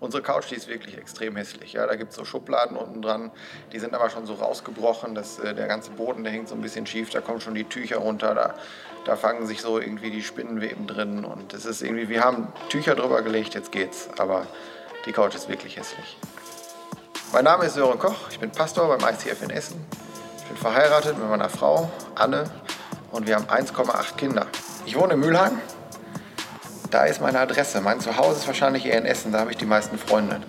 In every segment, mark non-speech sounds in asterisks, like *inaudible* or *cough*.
Unsere Couch, die ist wirklich extrem hässlich. Ja, da gibt es so Schubladen unten dran, die sind aber schon so rausgebrochen. Das, äh, der ganze Boden, der hängt so ein bisschen schief, da kommen schon die Tücher runter, da, da fangen sich so irgendwie die Spinnenweben drin. Und es ist irgendwie, wir haben Tücher drüber gelegt, jetzt geht's. Aber die Couch ist wirklich hässlich. Mein Name ist Sören Koch, ich bin Pastor beim ICF in Essen. Ich bin verheiratet mit meiner Frau Anne und wir haben 1,8 Kinder. Ich wohne in Mülheim da ist meine Adresse. Mein Zuhause ist wahrscheinlich eher in Essen, da habe ich die meisten Freunde.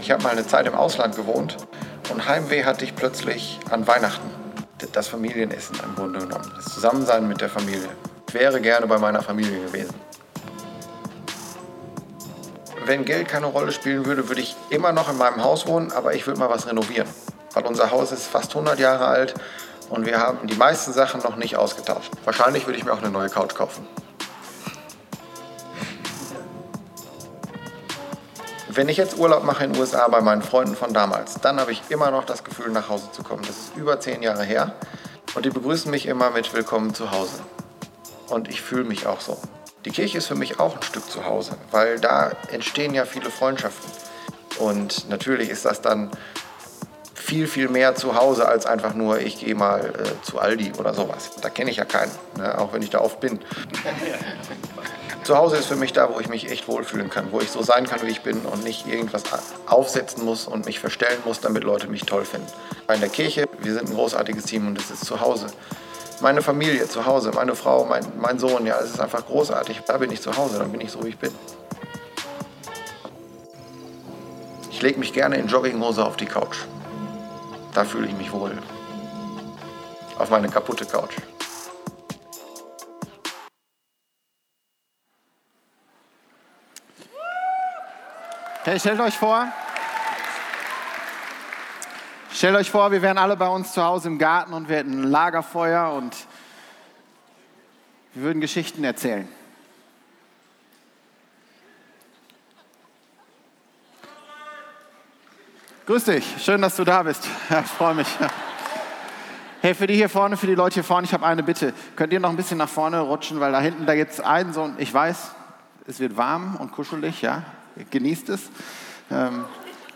Ich habe mal eine Zeit im Ausland gewohnt und Heimweh hatte ich plötzlich an Weihnachten. Das Familienessen im Grunde genommen. Das Zusammensein mit der Familie. Ich wäre gerne bei meiner Familie gewesen. Wenn Geld keine Rolle spielen würde, würde ich immer noch in meinem Haus wohnen, aber ich würde mal was renovieren. Weil unser Haus ist fast 100 Jahre alt und wir haben die meisten Sachen noch nicht ausgetauscht. Wahrscheinlich würde ich mir auch eine neue Couch kaufen. Wenn ich jetzt Urlaub mache in den USA bei meinen Freunden von damals, dann habe ich immer noch das Gefühl, nach Hause zu kommen. Das ist über zehn Jahre her. Und die begrüßen mich immer mit Willkommen zu Hause. Und ich fühle mich auch so. Die Kirche ist für mich auch ein Stück zu Hause, weil da entstehen ja viele Freundschaften. Und natürlich ist das dann viel, viel mehr zu Hause als einfach nur, ich gehe mal äh, zu Aldi oder sowas. Da kenne ich ja keinen, ne? auch wenn ich da oft bin. *laughs* zu Hause ist für mich da, wo ich mich echt wohlfühlen kann, wo ich so sein kann, wie ich bin und nicht irgendwas aufsetzen muss und mich verstellen muss, damit Leute mich toll finden. In der Kirche, wir sind ein großartiges Team und es ist zu Hause. Meine Familie zu Hause, meine Frau, mein, mein Sohn, ja, es ist einfach großartig. Da bin ich zu Hause, dann bin ich so, wie ich bin. Ich lege mich gerne in Jogginghose auf die Couch. Da fühle ich mich wohl. Auf meine kaputte Couch. Hey, stellt euch vor, stellt euch vor, wir wären alle bei uns zu Hause im Garten und wir hätten ein Lagerfeuer und wir würden Geschichten erzählen. Grüß dich, schön, dass du da bist. *laughs* Ja, ich freue mich. Hey, für die hier vorne, für die Leute hier vorne, ich habe eine Bitte. Könnt ihr noch ein bisschen nach vorne rutschen, weil da hinten, da gibt es einen so, ich weiß, es wird warm und kuschelig, ja, genießt es. Ähm,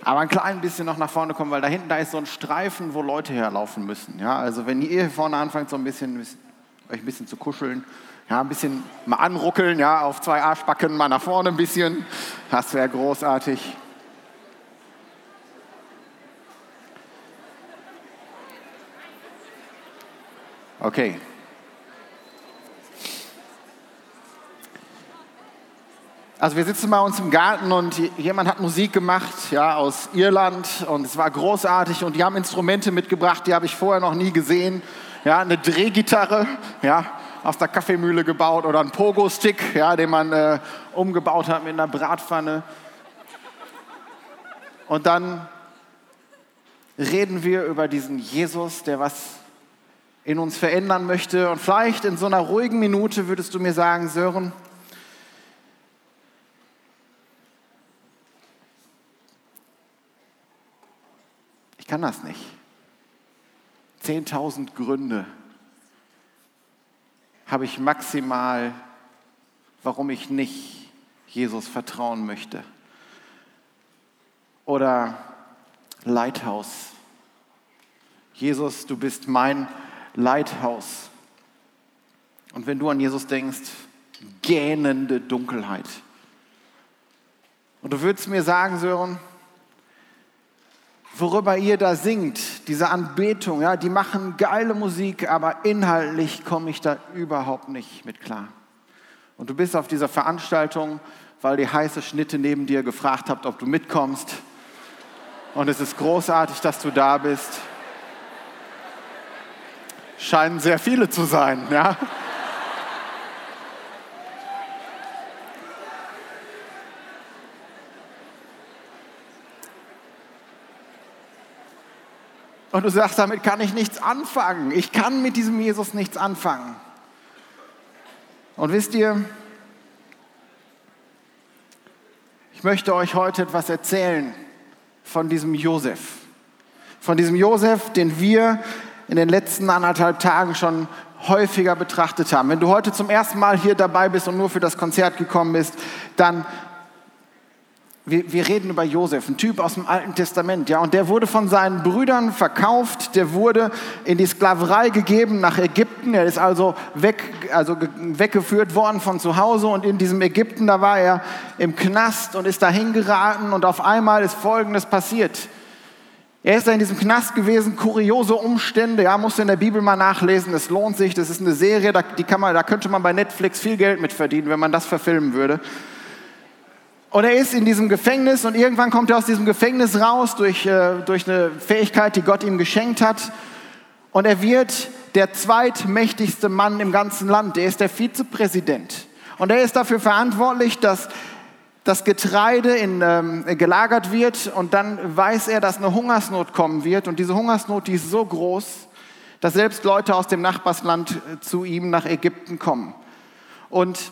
aber ein klein bisschen noch nach vorne kommen, weil da hinten, da ist so ein Streifen, wo Leute herlaufen müssen. Ja, also wenn ihr hier vorne anfangt, so ein bisschen, euch ein bisschen zu kuscheln, ja, ein bisschen mal anruckeln, ja, auf zwei Arschbacken mal nach vorne ein bisschen, das wäre großartig. Okay. Also wir sitzen bei uns im Garten und jemand hat Musik gemacht, ja, aus Irland und es war großartig und die haben Instrumente mitgebracht, die habe ich vorher noch nie gesehen. Ja, eine Drehgitarre, ja, aus der Kaffeemühle gebaut oder ein Pogo-Stick, ja, den man äh, umgebaut hat mit einer Bratpfanne. Und dann reden wir über diesen Jesus, der was in uns verändern möchte. Und vielleicht in so einer ruhigen Minute würdest du mir sagen, Sören, ich kann das nicht. Zehntausend Gründe habe ich maximal, warum ich nicht Jesus vertrauen möchte. Oder Lighthouse. Jesus, du bist mein Lighthouse. Und wenn du an Jesus denkst, gähnende Dunkelheit. Und du würdest mir sagen, Sören, worüber ihr da singt, diese Anbetung, ja, die machen geile Musik, aber inhaltlich komme ich da überhaupt nicht mit klar. Und du bist auf dieser Veranstaltung, weil die heiße Schnitte neben dir gefragt habt, ob du mitkommst. Und es ist großartig, dass du da bist scheinen sehr viele zu sein. Ja? Und du sagst, damit kann ich nichts anfangen. Ich kann mit diesem Jesus nichts anfangen. Und wisst ihr, ich möchte euch heute etwas erzählen von diesem Josef. Von diesem Josef, den wir in den letzten anderthalb Tagen schon häufiger betrachtet haben. Wenn du heute zum ersten Mal hier dabei bist und nur für das Konzert gekommen bist, dann wir, wir reden über Josef, ein Typ aus dem Alten Testament, ja, und der wurde von seinen Brüdern verkauft, der wurde in die Sklaverei gegeben nach Ägypten, er ist also, weg, also weggeführt worden von zu Hause. Und in diesem Ägypten, da war er im Knast und ist dahin geraten. Und auf einmal ist Folgendes passiert. Er ist da in diesem Knast gewesen, kuriose Umstände, ja, musst du in der Bibel mal nachlesen, es lohnt sich, das ist eine Serie, da, die kann man, da könnte man bei Netflix viel Geld mit verdienen, wenn man das verfilmen würde. Und er ist in diesem Gefängnis und irgendwann kommt er aus diesem Gefängnis raus durch, äh, durch eine Fähigkeit, die Gott ihm geschenkt hat. Und er wird der zweitmächtigste Mann im ganzen Land. Er ist der Vizepräsident. Und er ist dafür verantwortlich, dass das Getreide in, ähm, gelagert wird und dann weiß er, dass eine Hungersnot kommen wird. Und diese Hungersnot, die ist so groß, dass selbst Leute aus dem Nachbarsland äh, zu ihm nach Ägypten kommen. Und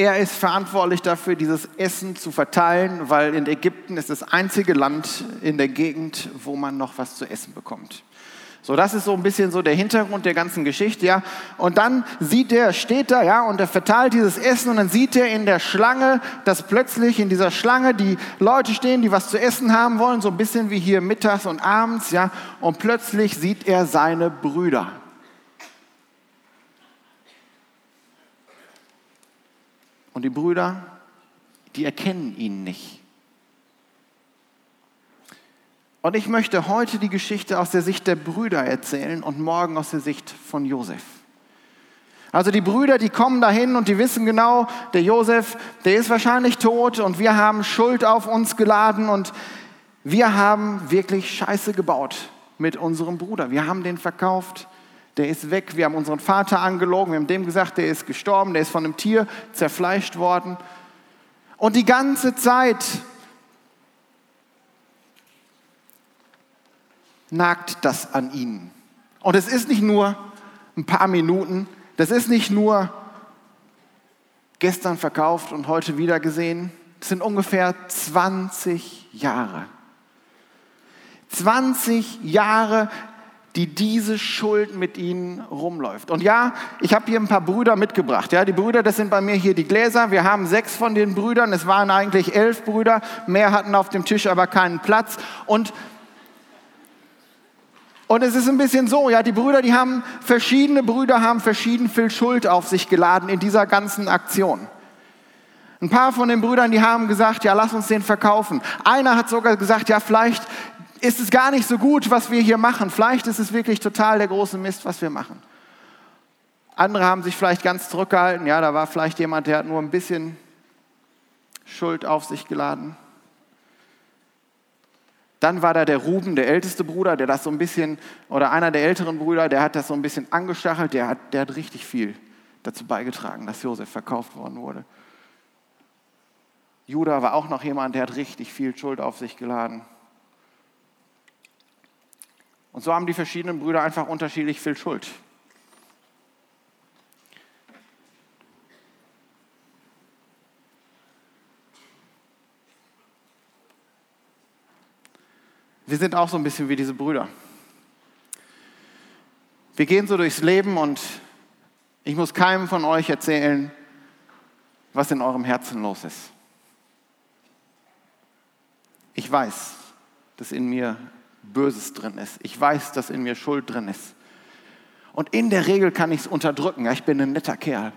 er ist verantwortlich dafür, dieses Essen zu verteilen, weil in Ägypten ist das einzige Land in der Gegend, wo man noch was zu essen bekommt. So, das ist so ein bisschen so der Hintergrund der ganzen Geschichte, ja. Und dann sieht er, steht da, ja, und er verteilt dieses Essen und dann sieht er in der Schlange, dass plötzlich in dieser Schlange die Leute stehen, die was zu essen haben wollen, so ein bisschen wie hier mittags und abends, ja. Und plötzlich sieht er seine Brüder. Und die Brüder, die erkennen ihn nicht. Und ich möchte heute die Geschichte aus der Sicht der Brüder erzählen und morgen aus der Sicht von Josef. Also die Brüder, die kommen dahin und die wissen genau, der Josef, der ist wahrscheinlich tot und wir haben Schuld auf uns geladen und wir haben wirklich Scheiße gebaut mit unserem Bruder. Wir haben den verkauft der ist weg. Wir haben unseren Vater angelogen, wir haben dem gesagt, der ist gestorben, der ist von einem Tier zerfleischt worden. Und die ganze Zeit nagt das an ihnen. Und es ist nicht nur ein paar Minuten, das ist nicht nur gestern verkauft und heute wieder gesehen, es sind ungefähr 20 Jahre. 20 Jahre die diese Schuld mit ihnen rumläuft. Und ja, ich habe hier ein paar Brüder mitgebracht. Ja, die Brüder, das sind bei mir hier die Gläser. Wir haben sechs von den Brüdern. Es waren eigentlich elf Brüder. Mehr hatten auf dem Tisch aber keinen Platz. Und und es ist ein bisschen so, ja, die Brüder, die haben verschiedene Brüder haben verschieden viel Schuld auf sich geladen in dieser ganzen Aktion. Ein paar von den Brüdern, die haben gesagt, ja, lass uns den verkaufen. Einer hat sogar gesagt, ja, vielleicht ist es gar nicht so gut, was wir hier machen. Vielleicht ist es wirklich total der große Mist, was wir machen. Andere haben sich vielleicht ganz zurückgehalten. Ja, da war vielleicht jemand, der hat nur ein bisschen Schuld auf sich geladen. Dann war da der Ruben, der älteste Bruder, der das so ein bisschen, oder einer der älteren Brüder, der hat das so ein bisschen angestachelt, der hat, der hat richtig viel dazu beigetragen, dass Josef verkauft worden wurde. Judah war auch noch jemand, der hat richtig viel Schuld auf sich geladen. Und so haben die verschiedenen Brüder einfach unterschiedlich viel Schuld. Wir sind auch so ein bisschen wie diese Brüder. Wir gehen so durchs Leben und ich muss keinem von euch erzählen, was in eurem Herzen los ist. Ich weiß, dass in mir Böses drin ist. Ich weiß, dass in mir Schuld drin ist. Und in der Regel kann ich es unterdrücken. Ich bin ein netter Kerl.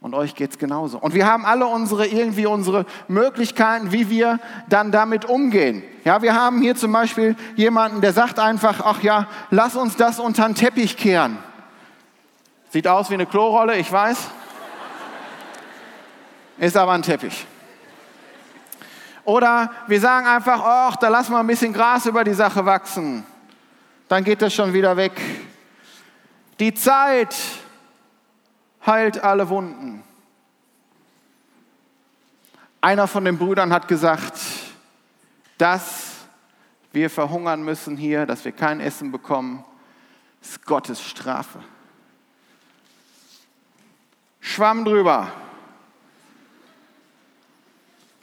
Und euch geht es genauso. Und wir haben alle unsere, irgendwie unsere Möglichkeiten, wie wir dann damit umgehen. Ja, wir haben hier zum Beispiel jemanden, der sagt einfach, ach ja, lass uns das unter den Teppich kehren. Sieht aus wie eine Klorolle, ich weiß. Ist aber ein Teppich. Oder wir sagen einfach, ach, da lassen wir ein bisschen Gras über die Sache wachsen. Dann geht das schon wieder weg. Die Zeit heilt alle Wunden. Einer von den Brüdern hat gesagt, dass wir verhungern müssen hier, dass wir kein Essen bekommen, ist Gottes Strafe. Schwamm drüber.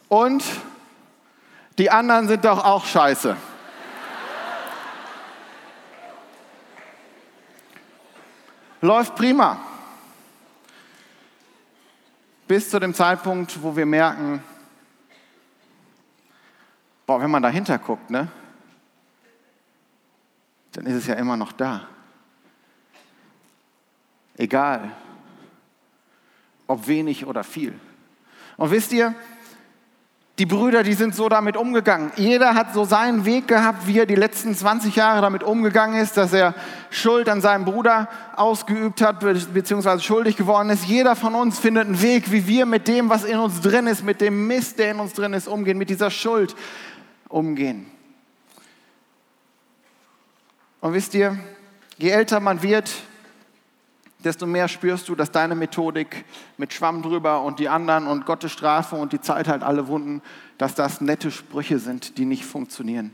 Und die anderen sind doch auch scheiße. Läuft prima. Bis zu dem Zeitpunkt, wo wir merken, Boah, wenn man dahinter guckt, ne? Dann ist es ja immer noch da. Egal, ob wenig oder viel. Und wisst ihr, die Brüder, die sind so damit umgegangen. Jeder hat so seinen Weg gehabt, wie er die letzten 20 Jahre damit umgegangen ist, dass er Schuld an seinem Bruder ausgeübt hat, beziehungsweise schuldig geworden ist. Jeder von uns findet einen Weg, wie wir mit dem, was in uns drin ist, mit dem Mist, der in uns drin ist, umgehen, mit dieser Schuld umgehen. Und wisst ihr, je älter man wird, desto mehr spürst du, dass deine Methodik mit Schwamm drüber und die anderen und Gottes Strafe und die Zeit halt alle Wunden, dass das nette Sprüche sind, die nicht funktionieren.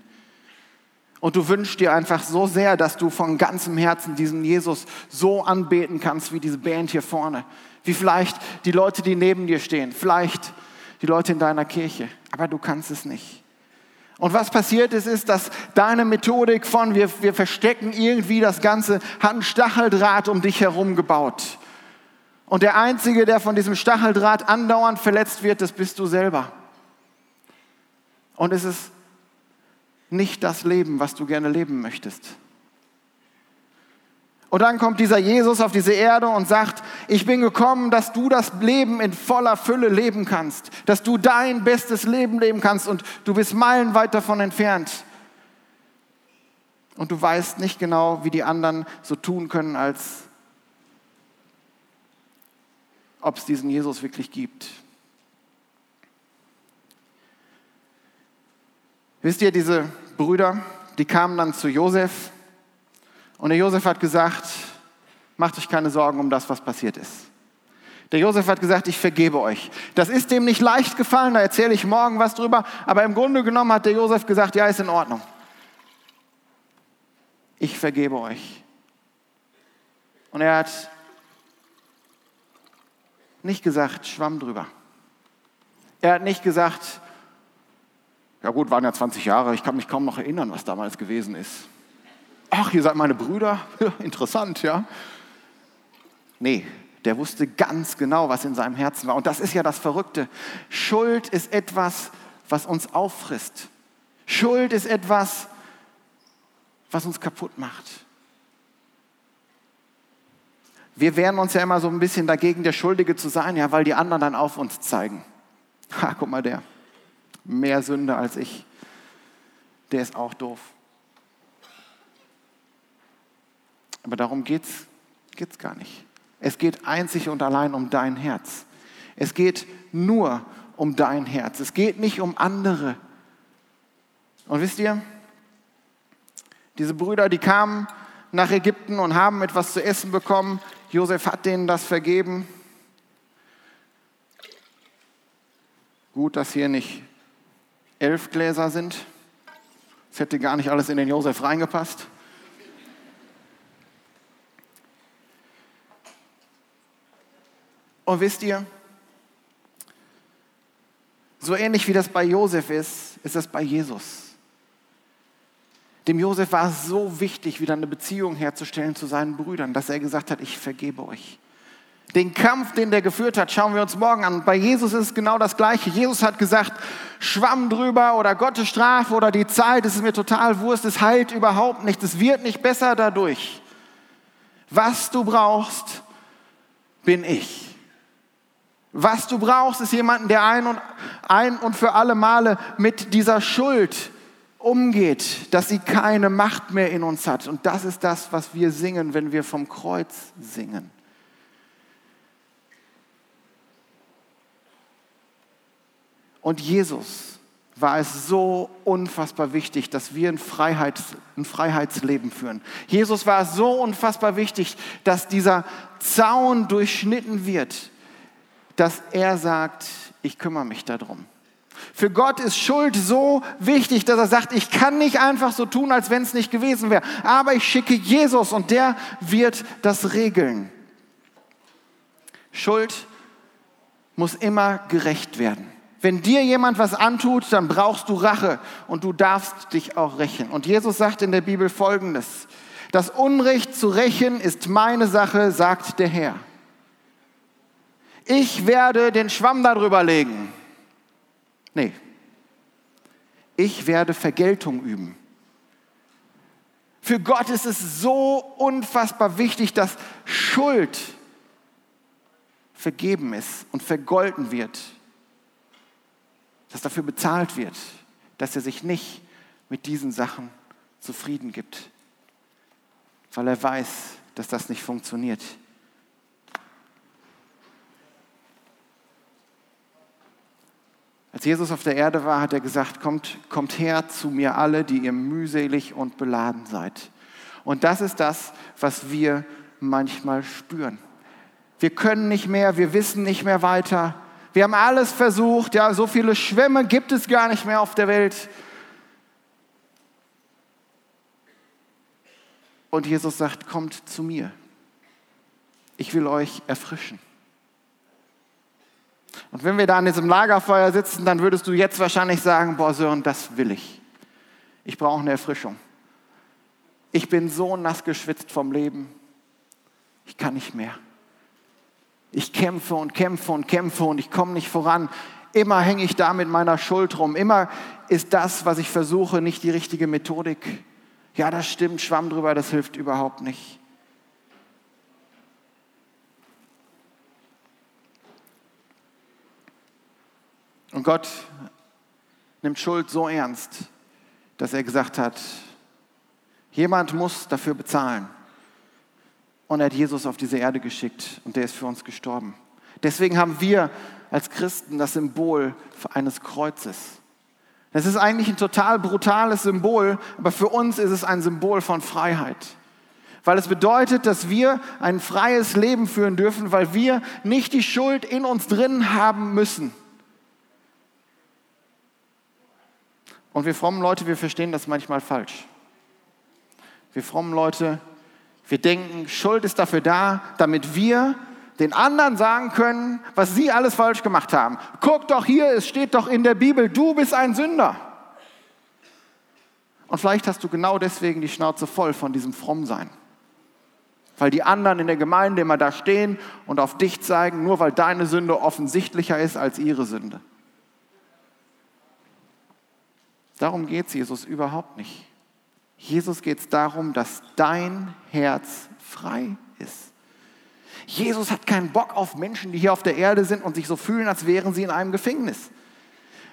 Und du wünschst dir einfach so sehr, dass du von ganzem Herzen diesen Jesus so anbeten kannst wie diese Band hier vorne. Wie vielleicht die Leute, die neben dir stehen. Vielleicht die Leute in deiner Kirche. Aber du kannst es nicht. Und was passiert ist, ist, dass deine Methodik von wir, wir verstecken irgendwie das Ganze, hat ein Stacheldraht um dich herum gebaut. Und der Einzige, der von diesem Stacheldraht andauernd verletzt wird, das bist du selber. Und es ist nicht das Leben, was du gerne leben möchtest. Und dann kommt dieser Jesus auf diese Erde und sagt, ich bin gekommen, dass du das Leben in voller Fülle leben kannst, dass du dein bestes Leben leben kannst und du bist meilenweit davon entfernt. Und du weißt nicht genau, wie die anderen so tun können, als ob es diesen Jesus wirklich gibt. Wisst ihr, diese Brüder, die kamen dann zu Josef und der Josef hat gesagt, macht euch keine Sorgen um das, was passiert ist. Der Josef hat gesagt, ich vergebe euch. Das ist dem nicht leicht gefallen, da erzähle ich morgen was drüber. Aber im Grunde genommen hat der Josef gesagt, ja, ist in Ordnung. Ich vergebe euch. Und er hat nicht gesagt, schwamm drüber. Er hat nicht gesagt, ja gut, waren ja 20 Jahre, ich kann mich kaum noch erinnern, was damals gewesen ist ach, ihr seid meine Brüder, *laughs* interessant, ja. Nee, der wusste ganz genau, was in seinem Herzen war. Und das ist ja das Verrückte. Schuld ist etwas, was uns auffrisst. Schuld ist etwas, was uns kaputt macht. Wir wehren uns ja immer so ein bisschen dagegen, der Schuldige zu sein, ja, weil die anderen dann auf uns zeigen. Ha, guck mal, der. Mehr Sünde als ich. Der ist auch doof. Aber darum geht es gar nicht. Es geht einzig und allein um dein Herz. Es geht nur um dein Herz. Es geht nicht um andere. Und wisst ihr, diese Brüder, die kamen nach Ägypten und haben etwas zu essen bekommen. Josef hat denen das vergeben. Gut, dass hier nicht elf Gläser sind. Es hätte gar nicht alles in den Josef reingepasst. Und wisst ihr, so ähnlich wie das bei Josef ist, ist das bei Jesus. Dem Josef war es so wichtig, wieder eine Beziehung herzustellen zu seinen Brüdern, dass er gesagt hat, ich vergebe euch. Den Kampf, den der geführt hat, schauen wir uns morgen an. Bei Jesus ist es genau das Gleiche. Jesus hat gesagt, Schwamm drüber oder Gottes Strafe oder die Zeit, es ist mir total Wurst, es heilt überhaupt nicht, es wird nicht besser dadurch. Was du brauchst, bin ich. Was du brauchst, ist jemanden, der ein und, ein und für alle Male mit dieser Schuld umgeht, dass sie keine Macht mehr in uns hat. Und das ist das, was wir singen, wenn wir vom Kreuz singen. Und Jesus war es so unfassbar wichtig, dass wir ein, Freiheits-, ein Freiheitsleben führen. Jesus war es so unfassbar wichtig, dass dieser Zaun durchschnitten wird dass er sagt, ich kümmere mich darum. Für Gott ist Schuld so wichtig, dass er sagt, ich kann nicht einfach so tun, als wenn es nicht gewesen wäre, aber ich schicke Jesus und der wird das regeln. Schuld muss immer gerecht werden. Wenn dir jemand was antut, dann brauchst du Rache und du darfst dich auch rächen. Und Jesus sagt in der Bibel Folgendes, das Unrecht zu rächen ist meine Sache, sagt der Herr ich werde den Schwamm darüber legen. Nee. ich werde Vergeltung üben. Für Gott ist es so unfassbar wichtig, dass Schuld vergeben ist und vergolten wird, dass dafür bezahlt wird, dass er sich nicht mit diesen Sachen zufrieden gibt, weil er weiß, dass das nicht funktioniert. Als Jesus auf der Erde war, hat er gesagt, kommt, kommt her zu mir alle, die ihr mühselig und beladen seid. Und das ist das, was wir manchmal spüren. Wir können nicht mehr, wir wissen nicht mehr weiter. Wir haben alles versucht, ja, so viele Schwämme gibt es gar nicht mehr auf der Welt. Und Jesus sagt, kommt zu mir. Ich will euch erfrischen. Und wenn wir da an diesem Lagerfeuer sitzen, dann würdest du jetzt wahrscheinlich sagen, boah Sören, das will ich. Ich brauche eine Erfrischung. Ich bin so nass geschwitzt vom Leben. Ich kann nicht mehr. Ich kämpfe und kämpfe und kämpfe und ich komme nicht voran. Immer hänge ich da mit meiner Schuld rum. Immer ist das, was ich versuche, nicht die richtige Methodik. Ja, das stimmt, schwamm drüber, das hilft überhaupt nicht. Und Gott nimmt Schuld so ernst, dass er gesagt hat, jemand muss dafür bezahlen. Und er hat Jesus auf diese Erde geschickt und der ist für uns gestorben. Deswegen haben wir als Christen das Symbol eines Kreuzes. Das ist eigentlich ein total brutales Symbol, aber für uns ist es ein Symbol von Freiheit. Weil es bedeutet, dass wir ein freies Leben führen dürfen, weil wir nicht die Schuld in uns drin haben müssen. Und wir frommen Leute, wir verstehen das manchmal falsch. Wir frommen Leute, wir denken, Schuld ist dafür da, damit wir den anderen sagen können, was sie alles falsch gemacht haben. Guck doch hier, es steht doch in der Bibel, du bist ein Sünder. Und vielleicht hast du genau deswegen die Schnauze voll von diesem Frommsein. Weil die anderen in der Gemeinde immer da stehen und auf dich zeigen, nur weil deine Sünde offensichtlicher ist als ihre Sünde. Darum geht es Jesus überhaupt nicht. Jesus geht es darum, dass dein Herz frei ist. Jesus hat keinen Bock auf Menschen, die hier auf der Erde sind und sich so fühlen, als wären sie in einem Gefängnis.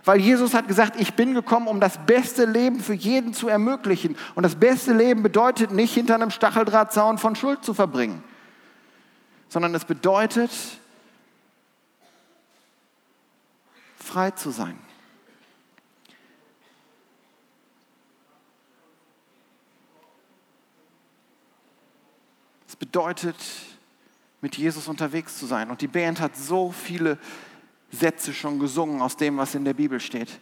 Weil Jesus hat gesagt, ich bin gekommen, um das beste Leben für jeden zu ermöglichen. Und das beste Leben bedeutet nicht, hinter einem Stacheldrahtzaun von Schuld zu verbringen, sondern es bedeutet, frei zu sein. Bedeutet, mit Jesus unterwegs zu sein. Und die Band hat so viele Sätze schon gesungen aus dem, was in der Bibel steht.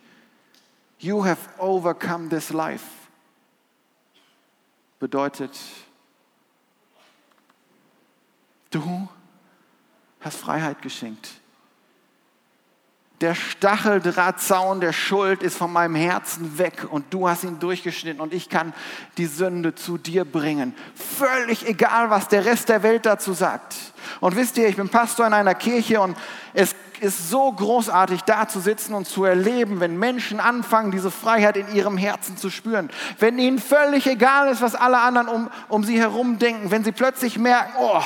You have overcome this life bedeutet, du hast Freiheit geschenkt. Der Stacheldrahtzaun der Schuld ist von meinem Herzen weg und du hast ihn durchgeschnitten und ich kann die Sünde zu dir bringen. Völlig egal, was der Rest der Welt dazu sagt. Und wisst ihr, ich bin Pastor in einer Kirche und es ist so großartig, da zu sitzen und zu erleben, wenn Menschen anfangen, diese Freiheit in ihrem Herzen zu spüren. Wenn ihnen völlig egal ist, was alle anderen um, um sie herum denken. Wenn sie plötzlich merken, oh,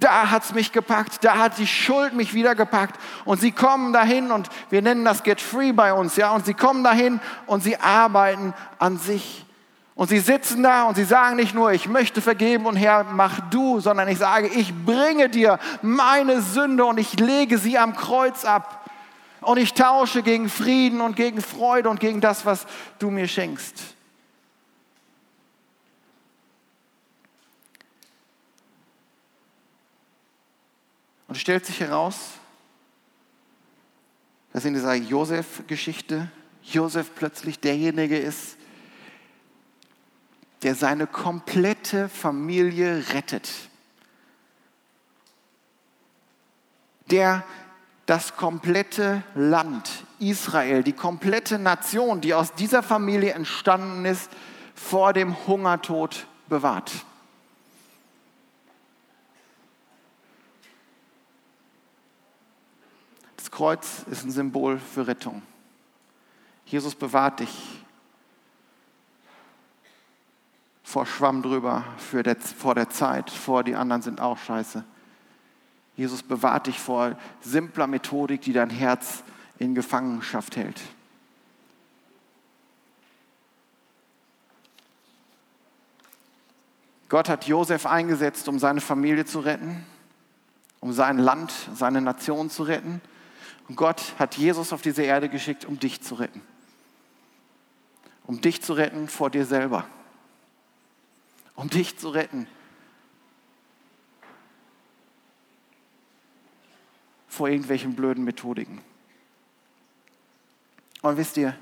da hat es mich gepackt, da hat die Schuld mich wieder gepackt. Und sie kommen dahin und wir nennen das Get Free bei uns, ja. Und sie kommen dahin und sie arbeiten an sich. Und sie sitzen da und sie sagen nicht nur, ich möchte vergeben und Herr, mach du, sondern ich sage, ich bringe dir meine Sünde und ich lege sie am Kreuz ab. Und ich tausche gegen Frieden und gegen Freude und gegen das, was du mir schenkst. Und stellt sich heraus, dass in dieser Josef-Geschichte Josef plötzlich derjenige ist, der seine komplette Familie rettet. Der das komplette Land Israel, die komplette Nation, die aus dieser Familie entstanden ist, vor dem Hungertod bewahrt. Kreuz ist ein Symbol für Rettung. Jesus bewahrt dich vor Schwamm drüber, der, vor der Zeit, vor die anderen sind auch scheiße. Jesus bewahrt dich vor simpler Methodik, die dein Herz in Gefangenschaft hält. Gott hat Josef eingesetzt, um seine Familie zu retten, um sein Land, seine Nation zu retten. Und Gott hat Jesus auf diese Erde geschickt, um dich zu retten. Um dich zu retten vor dir selber. Um dich zu retten vor irgendwelchen blöden Methodiken. Und wisst ihr,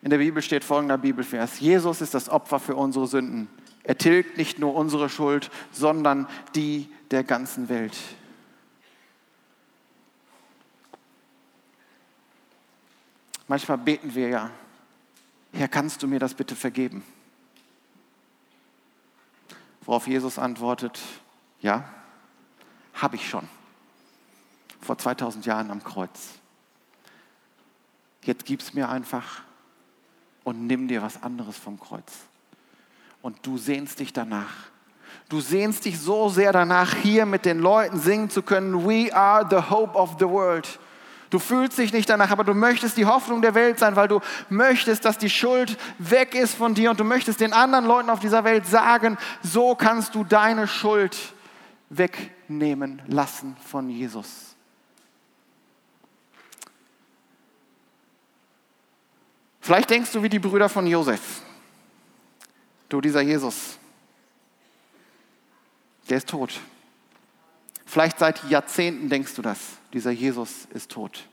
in der Bibel steht folgender Bibelvers. Jesus ist das Opfer für unsere Sünden. Er tilgt nicht nur unsere Schuld, sondern die der ganzen Welt. Manchmal beten wir ja, Herr, kannst du mir das bitte vergeben? Worauf Jesus antwortet, ja, habe ich schon. Vor 2000 Jahren am Kreuz. Jetzt gib es mir einfach und nimm dir was anderes vom Kreuz. Und du sehnst dich danach. Du sehnst dich so sehr danach, hier mit den Leuten singen zu können, We are the hope of the world. Du fühlst dich nicht danach, aber du möchtest die Hoffnung der Welt sein, weil du möchtest, dass die Schuld weg ist von dir und du möchtest den anderen Leuten auf dieser Welt sagen, so kannst du deine Schuld wegnehmen lassen von Jesus. Vielleicht denkst du wie die Brüder von Josef. Du, dieser Jesus, der ist tot. Vielleicht seit Jahrzehnten denkst du das. Dieser Jesus ist tot.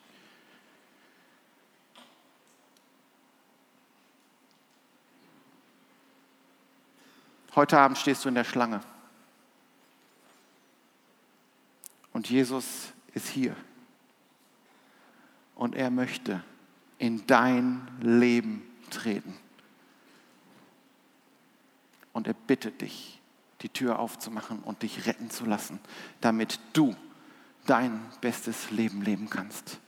Heute Abend stehst du in der Schlange. Und Jesus ist hier. Und er möchte in dein Leben treten. Und er bittet dich, die Tür aufzumachen und dich retten zu lassen, damit du dein bestes Leben leben kannst.